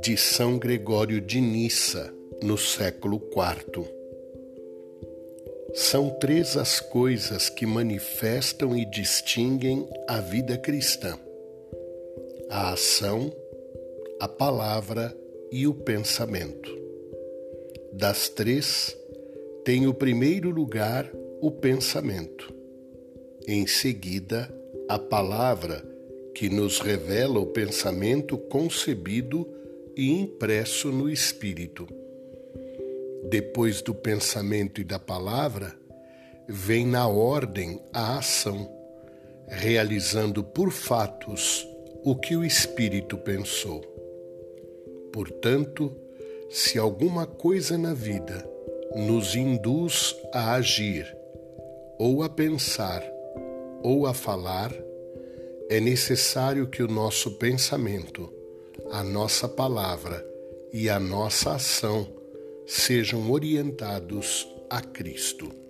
De São Gregório de Nissa, no século IV. São três as coisas que manifestam e distinguem a vida cristã: a ação, a palavra e o pensamento. Das três, tem o primeiro lugar o pensamento. Em seguida, a palavra, que nos revela o pensamento concebido e impresso no espírito. Depois do pensamento e da palavra, vem na ordem a ação, realizando por fatos o que o espírito pensou. Portanto, se alguma coisa na vida nos induz a agir, ou a pensar, ou a falar, é necessário que o nosso pensamento, a nossa palavra e a nossa ação sejam orientados a Cristo.